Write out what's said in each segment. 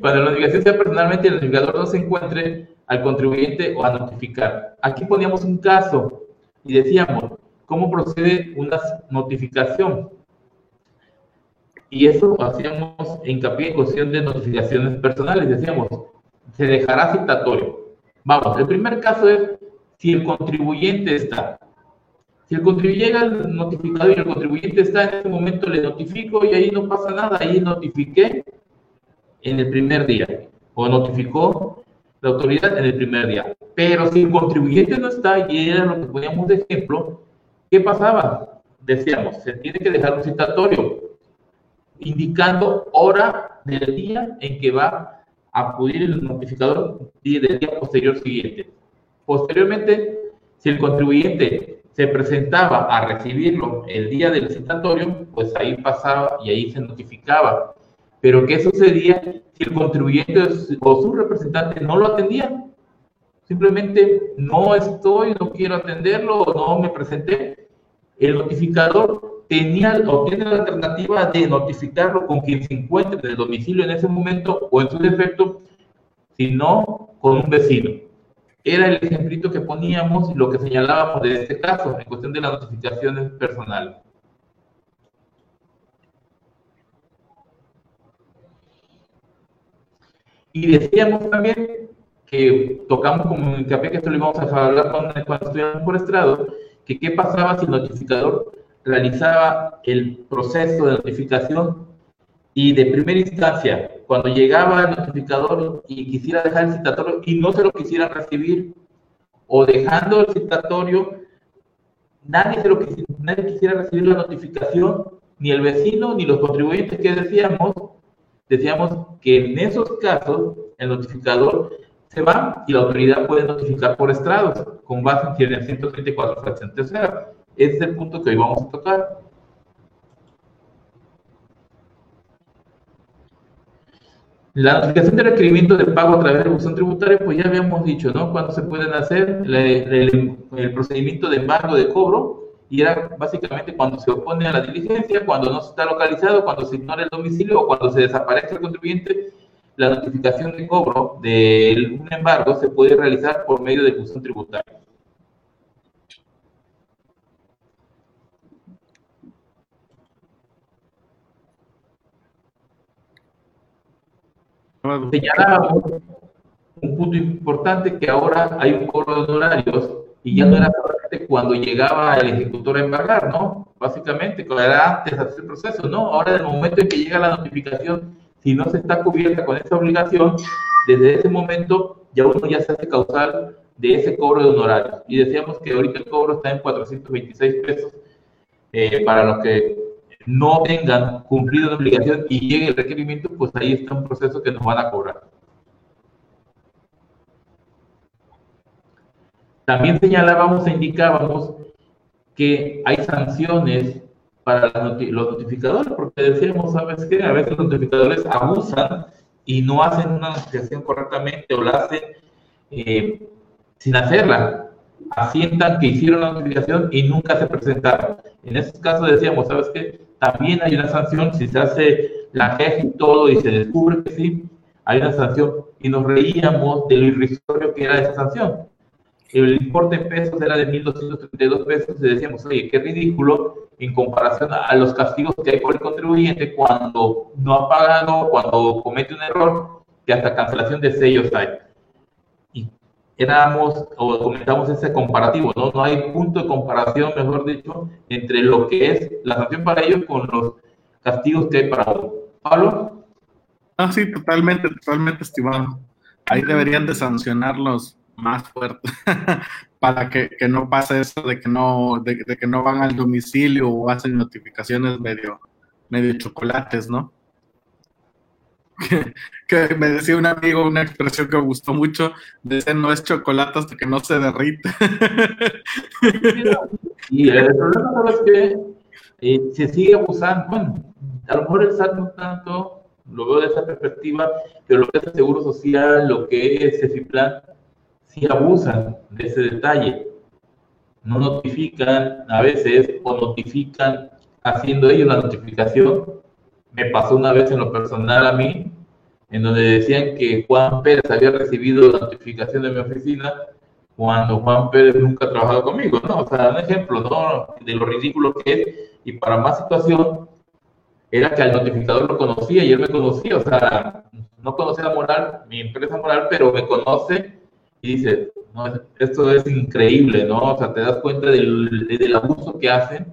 Cuando la notificación sea personalmente, el notificador no se encuentre al contribuyente o a notificar. Aquí poníamos un caso y decíamos, ¿cómo procede una notificación? Y eso hacíamos hincapié en cuestión de notificaciones personales. Decíamos, se dejará citatorio. Vamos, el primer caso es si el contribuyente está. Si el contribuyente llega al notificador y el contribuyente está en ese momento, le notifico y ahí no pasa nada. Ahí notifiqué en el primer día o notificó la autoridad en el primer día. Pero si el contribuyente no está y era lo que poníamos de ejemplo, ¿qué pasaba? Decíamos, se tiene que dejar un citatorio indicando hora del día en que va a acudir el notificador y del día posterior siguiente. Posteriormente, si el contribuyente se presentaba a recibirlo el día del citatorio, pues ahí pasaba y ahí se notificaba. Pero ¿qué sucedía si el contribuyente o su representante no lo atendía? Simplemente no estoy, no quiero atenderlo o no me presenté. El notificador tenía o tiene la alternativa de notificarlo con quien se encuentre en el domicilio en ese momento o en su defecto, si no con un vecino. Era el ejemplito que poníamos y lo que señalábamos de este caso en cuestión de las notificaciones personales. Y decíamos también que tocamos como hincapié que esto lo íbamos a hablar cuando, cuando por estrado, que qué pasaba si el notificador realizaba el proceso de notificación y de primera instancia, cuando llegaba el notificador y quisiera dejar el citatorio y no se lo quisiera recibir, o dejando el citatorio, nadie, se lo, nadie quisiera recibir la notificación, ni el vecino, ni los contribuyentes que decíamos, decíamos que en esos casos el notificador se va y la autoridad puede notificar por estrados con base en el 134 fracción tercera. Ese es el punto que hoy vamos a tocar. La notificación de requerimiento de pago a través de buzón tributario, pues ya habíamos dicho, ¿no? Cuándo se pueden hacer el, el, procedimiento de embargo de cobro, y era básicamente cuando se opone a la diligencia, cuando no se está localizado, cuando se ignora el domicilio o cuando se desaparece el contribuyente, la notificación de cobro de un embargo se puede realizar por medio de buzón tributario. Señalábamos un punto importante que ahora hay un cobro de honorarios y ya no era solamente cuando llegaba el ejecutor a embargar, ¿no? Básicamente, era antes de hacer el proceso, ¿no? Ahora, en el momento en que llega la notificación, si no se está cubierta con esa obligación, desde ese momento ya uno ya se hace causal de ese cobro de honorarios. Y decíamos que ahorita el cobro está en 426 pesos eh, para los que no tengan cumplido la obligación y llegue el requerimiento, pues ahí está un proceso que nos van a cobrar. También señalábamos e indicábamos que hay sanciones para los notificadores, porque decíamos, ¿sabes qué? A veces los notificadores abusan y no hacen una notificación correctamente o la hacen eh, sin hacerla. Asientan que hicieron la notificación y nunca se presentaron. En esos casos decíamos, ¿sabes qué? también hay una sanción si se hace la jefe y todo y se descubre que sí, hay una sanción. Y nos reíamos de lo irrisorio que era esa sanción. El importe en pesos era de 1.232 pesos y decíamos, oye, qué ridículo en comparación a los castigos que hay por el contribuyente cuando no ha pagado, cuando comete un error, que hasta cancelación de sellos hay éramos o comentamos ese comparativo, ¿no? No hay punto de comparación, mejor dicho, entre lo que es la sanción para ellos con los castigos que hay para uno. ¿Pablo? Ah, sí, totalmente, totalmente, estimado. Ahí deberían de sancionarlos más fuerte para que, que, no pase eso de que no, de, de, que no van al domicilio o hacen notificaciones medio, medio chocolates, ¿no? que, me decía un amigo una expresión que me gustó mucho, dice no es chocolate hasta que no se derrite. y el problema es que eh, se sigue abusando, bueno, a lo mejor el SAT no tanto, lo veo de esa perspectiva, pero lo que es el Seguro Social, lo que es CEFIPLAN, sí abusan de ese detalle. No notifican a veces o notifican haciendo ellos la notificación me pasó una vez en lo personal a mí, en donde decían que Juan Pérez había recibido la notificación de mi oficina cuando Juan Pérez nunca ha trabajado conmigo, ¿no? O sea, un ejemplo, ¿no? De lo ridículo que es. Y para más situación, era que al notificador lo conocía y él me conocía, o sea, no conocía la moral, mi empresa moral, pero me conoce y dice, no, esto es increíble, ¿no? O sea, te das cuenta del, del abuso que hacen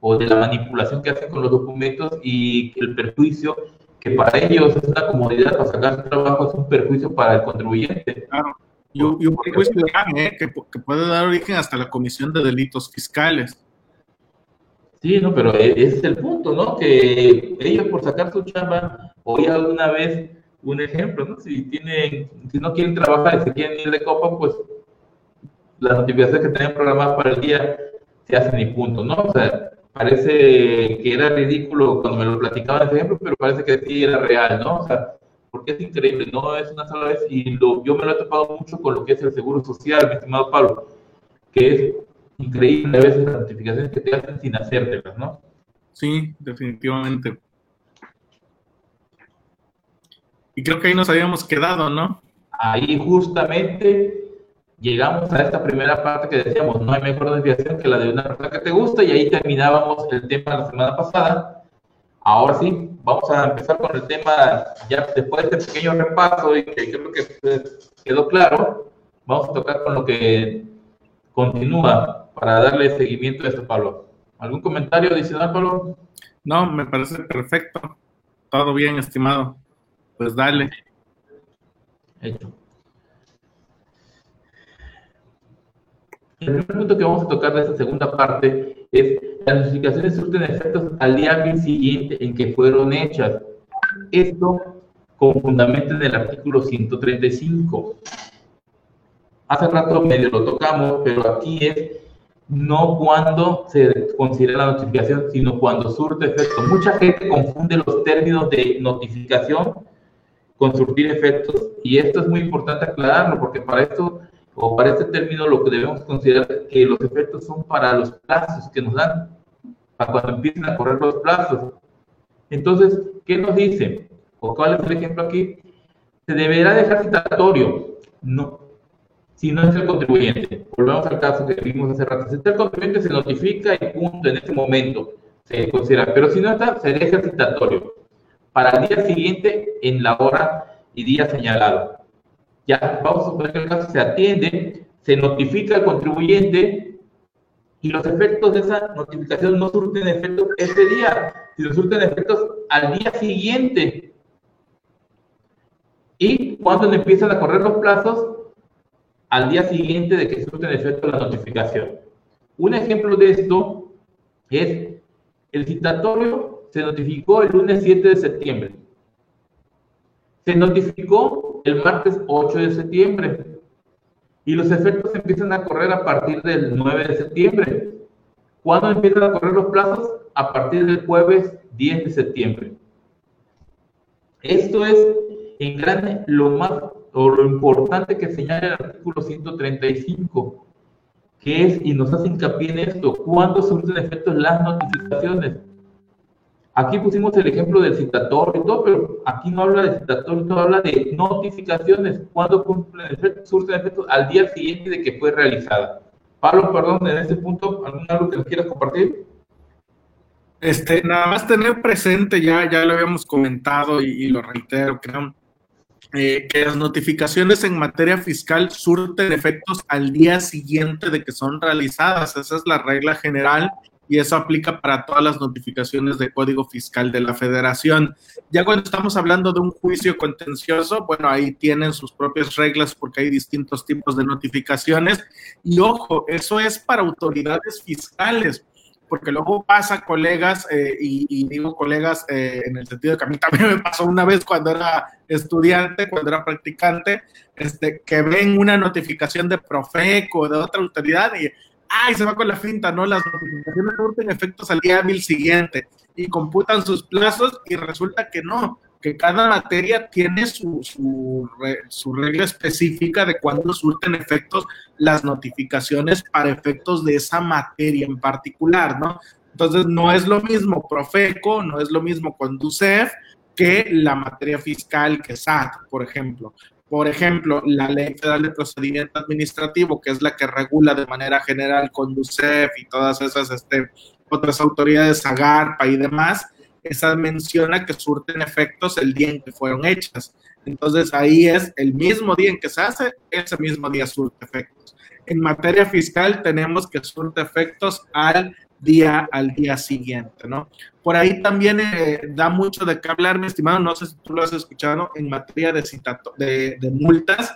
o de la manipulación que hacen con los documentos y el perjuicio que para ellos es una comodidad para sacar su trabajo, es un perjuicio para el contribuyente. Claro. Y, un perjuicio ¿eh? que, que puede dar origen hasta la comisión de delitos fiscales. Sí, no, pero e, ese es el punto, ¿no? Que ellos por sacar su chamba, hoy alguna vez un ejemplo, ¿no? Si tienen, si no quieren trabajar y se quieren ir de copa, pues las notificaciones que tenían programadas para el día se hacen y punto, ¿no? O sea, parece que era ridículo cuando me lo platicaban ese ejemplo, pero parece que sí era real, ¿no? O sea, porque es increíble, no es una sola vez y lo, yo me lo he topado mucho con lo que es el seguro social, mi estimado Pablo, que es increíble a veces las notificaciones que te hacen sin hacértelas, ¿no? Sí, definitivamente. Y creo que ahí nos habíamos quedado, ¿no? Ahí justamente llegamos a esta primera parte que decíamos, no hay mejor desviación que la de una persona que te gusta y ahí terminábamos el tema la semana pasada. Ahora sí, vamos a empezar con el tema, ya después de este pequeño repaso y que creo que quedó claro, vamos a tocar con lo que continúa para darle seguimiento a esto, Pablo. ¿Algún comentario adicional, Pablo? No, me parece perfecto. Todo bien, estimado. Pues dale. Hecho. El primer punto que vamos a tocar de esta segunda parte es las notificaciones surten efectos al día siguiente en que fueron hechas. Esto con fundamento en el artículo 135. Hace rato medio lo tocamos, pero aquí es no cuando se considera la notificación, sino cuando surte efecto. Mucha gente confunde los términos de notificación con surtir efectos. Y esto es muy importante aclararlo, porque para esto, o para este término, lo que debemos considerar que los efectos son para los plazos que nos dan, para cuando empiecen a correr los plazos. Entonces, ¿qué nos dice? ¿O cuál es el ejemplo aquí? Se deberá dejar citatorio, no, si no es el contribuyente. Volvemos al caso que vimos hace rato. Si está el contribuyente, se notifica y punto, en ese momento se considera. Pero si no está, se deja citatorio para el día siguiente en la hora y día señalado. Ya, vamos a suponer que el caso se atiende, se notifica al contribuyente y los efectos de esa notificación no surten efectos ese día, sino surten efectos al día siguiente. Y cuando empiezan a correr los plazos, al día siguiente de que surten efecto la notificación. Un ejemplo de esto es el citatorio se notificó el lunes 7 de septiembre. Se notificó el martes 8 de septiembre. Y los efectos empiezan a correr a partir del 9 de septiembre. ¿Cuándo empiezan a correr los plazos? A partir del jueves 10 de septiembre. Esto es en grande lo más o lo importante que señala el artículo 135, que es, y nos hace hincapié en esto, ¿cuándo surgen efectos las notificaciones? Aquí pusimos el ejemplo del citatorio y todo, pero aquí no habla de citatorio, todo habla de notificaciones, cuando cumplen efectos, surten efectos al día siguiente de que fue realizada. Pablo, perdón, en este punto, ¿algún algo que nos quieras compartir? Este, nada más tener presente, ya, ya lo habíamos comentado y, lo reitero, creo, eh, que las notificaciones en materia fiscal surten efectos al día siguiente de que son realizadas. Esa es la regla general y eso aplica para todas las notificaciones de código fiscal de la federación. Ya cuando estamos hablando de un juicio contencioso, bueno, ahí tienen sus propias reglas porque hay distintos tipos de notificaciones. Y ojo, eso es para autoridades fiscales, porque luego pasa colegas, eh, y, digo colegas eh, en el sentido de que a mí también me pasó una vez cuando era estudiante, cuando era practicante, este, que ven una notificación de Profeco de otra autoridad y ay, se va con la finta, ¿no? Las notificaciones surten efectos al día mil siguiente y computan sus plazos y resulta que no, que cada materia tiene su, su, su regla específica de cuándo surten efectos las notificaciones para efectos de esa materia en particular, ¿no? Entonces, no es lo mismo Profeco, no es lo mismo Conducef, que la materia fiscal, que SAT, por ejemplo. Por ejemplo, la Ley Federal de Procedimiento Administrativo, que es la que regula de manera general CONDUCEF y todas esas este, otras autoridades, AGARPA y demás, esa menciona que surten efectos el día en que fueron hechas. Entonces ahí es el mismo día en que se hace, ese mismo día surte efectos. En materia fiscal tenemos que surte efectos al día al día siguiente, ¿no? Por ahí también eh, da mucho de qué hablar, mi estimado, no sé si tú lo has escuchado, en materia de, citato, de, de multas,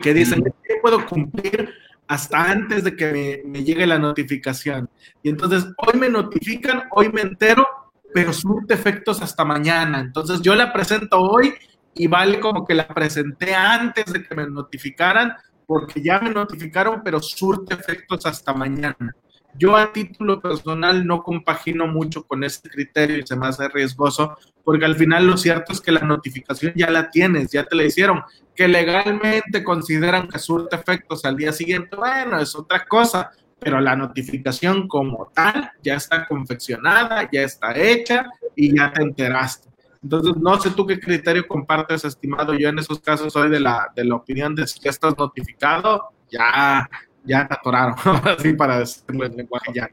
que dicen que puedo cumplir hasta antes de que me, me, llegue la notificación. Y entonces hoy me notifican, hoy me entero, pero surte efectos hasta mañana. Entonces yo la presento hoy y vale como que la presenté antes de que me notificaran, porque ya me notificaron, pero surte efectos hasta mañana. Yo a título personal no compagino mucho con ese criterio y se me hace riesgoso, porque al final lo cierto es que la notificación ya la tienes, ya te la hicieron, que legalmente consideran que surte efectos al día siguiente, bueno, es otra cosa, pero la notificación como tal ya está confeccionada, ya está hecha y ya te enteraste. Entonces, no sé tú qué criterio compartes, estimado. Yo en esos casos soy de la, de la opinión de si ya estás notificado, ya, ya te atoraron, así para decirlo en lenguaje ya.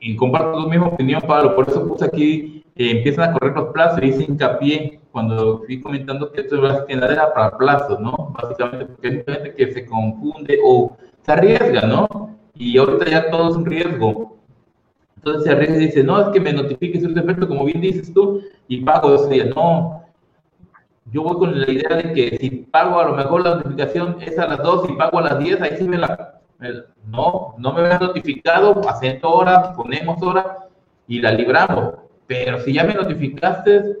Y comparto tu misma opinión, Pablo. Por eso puse aquí, eh, empiezan a correr los plazos y hice hincapié cuando fui comentando que esto era para plazos, ¿no? Básicamente porque hay gente que se confunde o se arriesga, ¿no? Y ahorita ya todo es un riesgo. Entonces se arriesga y dice, no, es que me notifiques un defecto, como bien dices tú, y pago ese día. No, yo voy con la idea de que si pago a lo mejor la notificación es a las 2 y pago a las 10, ahí sí me la... No, no me había notificado, acento horas, ponemos horas y la libramos. Pero si ya me notificaste,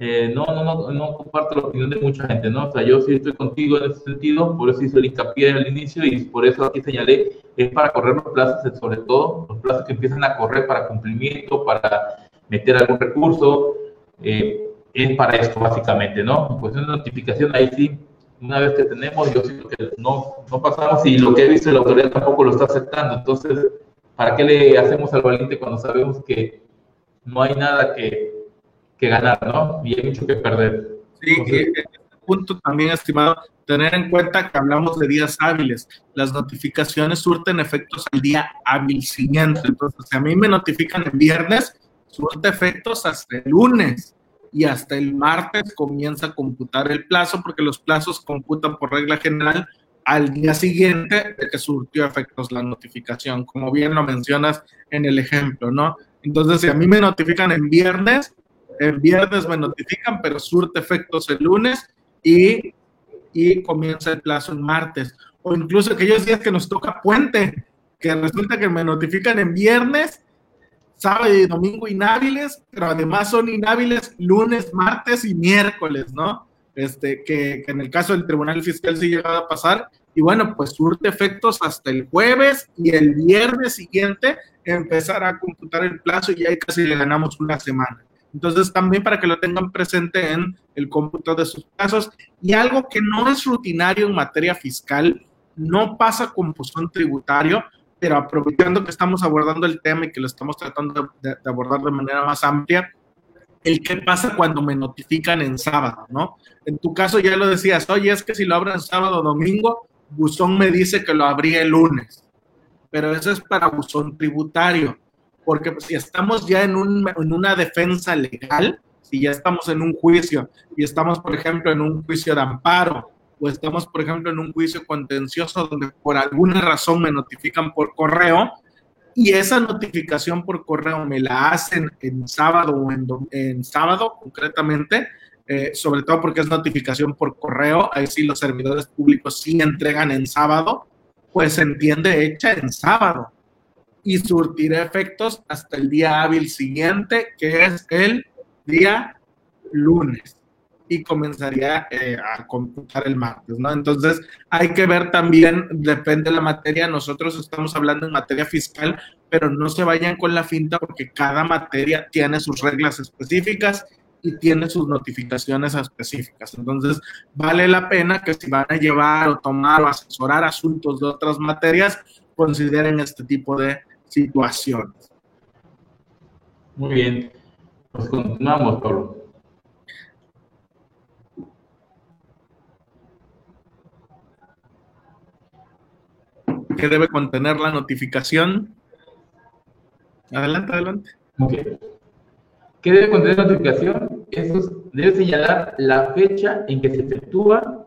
eh, no, no, no, no comparto la opinión de mucha gente, ¿no? O sea, yo sí estoy contigo en ese sentido, por eso hice el hincapié al inicio y por eso aquí señalé, es para correr los plazos, sobre todo los plazos que empiezan a correr para cumplimiento, para meter algún recurso, eh, es para esto básicamente, ¿no? Pues una notificación ahí sí, una vez que tenemos, yo siento que no, no pasamos y lo que he visto la autoridad tampoco lo está aceptando, entonces, ¿para qué le hacemos al valiente cuando sabemos que no hay nada que que ganar, ¿no? Y hay mucho que perder. Sí, que en este punto también, estimado, tener en cuenta que hablamos de días hábiles. Las notificaciones surten efectos al día hábil siguiente. Entonces, si a mí me notifican el viernes, surte efectos hasta el lunes y hasta el martes comienza a computar el plazo porque los plazos computan por regla general al día siguiente de que surtió efectos la notificación, como bien lo mencionas en el ejemplo, ¿no? Entonces, si a mí me notifican en viernes, el viernes me notifican, pero surte efectos el lunes y, y comienza el plazo el martes. O incluso aquellos días que nos toca puente, que resulta que me notifican en viernes, sábado y domingo inhábiles, pero además son inhábiles lunes, martes y miércoles, ¿no? Este, que, en el caso del Tribunal Fiscal sí llegaba a pasar, y bueno, pues surte efectos hasta el jueves y el viernes siguiente empezar a computar el plazo y ahí casi le ganamos una semana. Entonces, también para que lo tengan presente en el cómputo de sus casos. Y algo que no es rutinario en materia fiscal, no pasa con buzón tributario, pero aprovechando que estamos abordando el tema y que lo estamos tratando de, abordar de manera más amplia, el qué pasa cuando me notifican en sábado, ¿no? En tu caso ya lo decías, oye, es que si lo abro sábado o domingo, buzón me dice que lo abrí el lunes, pero eso es para buzón tributario porque si estamos ya en, un, en una defensa legal, si ya estamos en un juicio y estamos, por ejemplo, en un juicio de amparo o estamos, por ejemplo, en un juicio contencioso donde por alguna razón me notifican por correo y esa notificación por correo me la hacen en sábado o en, sábado concretamente, eh, sobre todo porque es notificación por correo, ahí sí los servidores públicos sí entregan en sábado, pues se entiende hecha en sábado y surtirá efectos hasta el día hábil siguiente, que es el día lunes, y comenzaría eh, a computar el martes, ¿no? Entonces, hay que ver también, depende de la materia, nosotros estamos hablando en materia fiscal, pero no se vayan con la finta porque cada materia tiene sus reglas específicas y tiene sus notificaciones específicas. Entonces, vale la pena que si van a llevar o tomar o asesorar asuntos de otras materias, consideren este tipo de situaciones. Muy bien. Pues continuamos, Pablo. ¿Qué debe contener la notificación? Adelante, adelante. ¿Qué debe contener la notificación? Eso debe señalar la fecha en que se efectúa